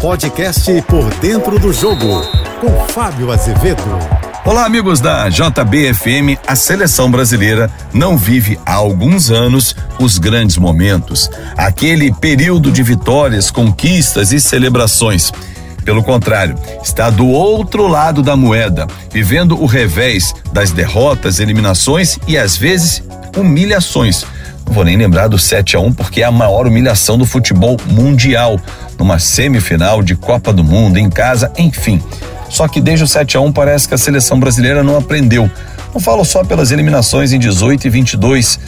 Podcast Por Dentro do Jogo, com Fábio Azevedo. Olá, amigos da JBFM. A seleção brasileira não vive há alguns anos os grandes momentos, aquele período de vitórias, conquistas e celebrações. Pelo contrário, está do outro lado da moeda, vivendo o revés das derrotas, eliminações e às vezes humilhações. Vou nem lembrar do 7 a 1 porque é a maior humilhação do futebol mundial, numa semifinal de Copa do Mundo em casa, enfim. Só que desde o 7 a 1 parece que a seleção brasileira não aprendeu. Não falo só pelas eliminações em 18 e 22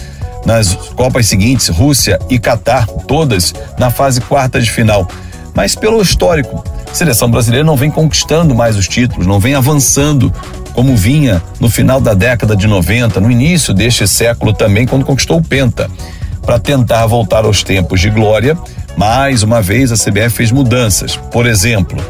nas Copas seguintes, Rússia e Catar, todas na fase quarta de final, mas pelo histórico a seleção brasileira não vem conquistando mais os títulos, não vem avançando como vinha no final da década de 90, no início deste século também, quando conquistou o Penta. Para tentar voltar aos tempos de glória, mais uma vez a CBF fez mudanças. Por exemplo,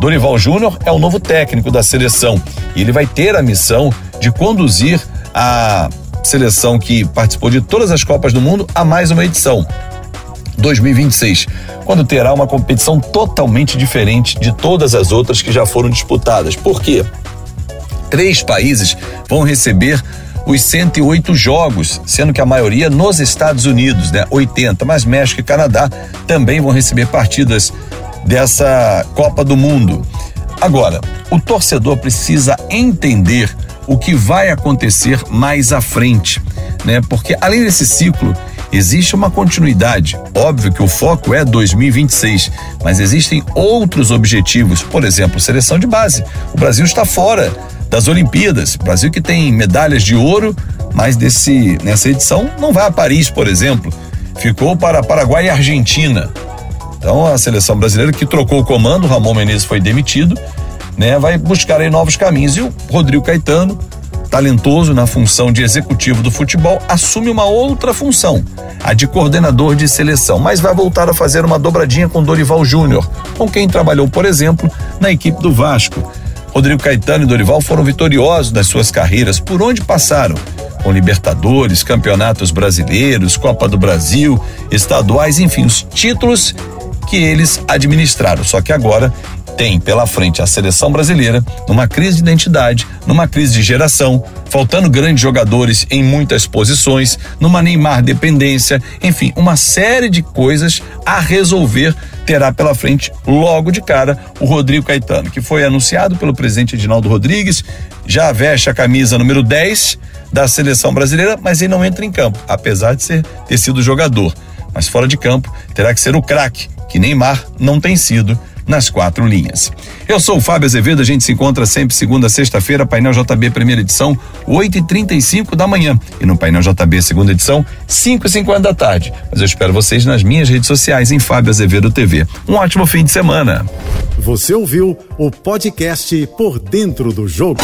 Dorival Júnior é o novo técnico da seleção e ele vai ter a missão de conduzir a seleção que participou de todas as Copas do Mundo a mais uma edição. 2026, quando terá uma competição totalmente diferente de todas as outras que já foram disputadas. Por quê? Três países vão receber os 108 jogos, sendo que a maioria nos Estados Unidos, né? 80, mas México e Canadá também vão receber partidas dessa Copa do Mundo. Agora, o torcedor precisa entender o que vai acontecer mais à frente, né? Porque além desse ciclo, existe uma continuidade. Óbvio que o foco é 2026, mas existem outros objetivos, por exemplo, seleção de base. O Brasil está fora das Olimpíadas. O Brasil que tem medalhas de ouro, mas desse nessa edição não vai a Paris, por exemplo. Ficou para Paraguai e Argentina. Então a seleção brasileira que trocou o comando, Ramon Menezes foi demitido, né, vai buscar aí novos caminhos. E o Rodrigo Caetano talentoso na função de executivo do futebol, assume uma outra função, a de coordenador de seleção, mas vai voltar a fazer uma dobradinha com Dorival Júnior, com quem trabalhou, por exemplo, na equipe do Vasco. Rodrigo Caetano e Dorival foram vitoriosos nas suas carreiras por onde passaram, com Libertadores, Campeonatos Brasileiros, Copa do Brasil, estaduais, enfim, os títulos que eles administraram. Só que agora tem pela frente a seleção brasileira numa crise de identidade, numa crise de geração, faltando grandes jogadores em muitas posições, numa Neymar dependência, enfim, uma série de coisas a resolver terá pela frente logo de cara o Rodrigo Caetano, que foi anunciado pelo presidente Edinaldo Rodrigues, já veste a camisa número 10 da seleção brasileira, mas ele não entra em campo, apesar de ser ter sido jogador. Mas fora de campo, terá que ser o craque, que Neymar não tem sido nas quatro linhas. Eu sou o Fábio Azevedo, a gente se encontra sempre segunda a sexta-feira, painel JB primeira edição, 8 e 35 da manhã. E no painel JB segunda edição, 5 e 50 da tarde. Mas eu espero vocês nas minhas redes sociais em Fábio Azevedo TV. Um ótimo fim de semana. Você ouviu o podcast Por Dentro do Jogo.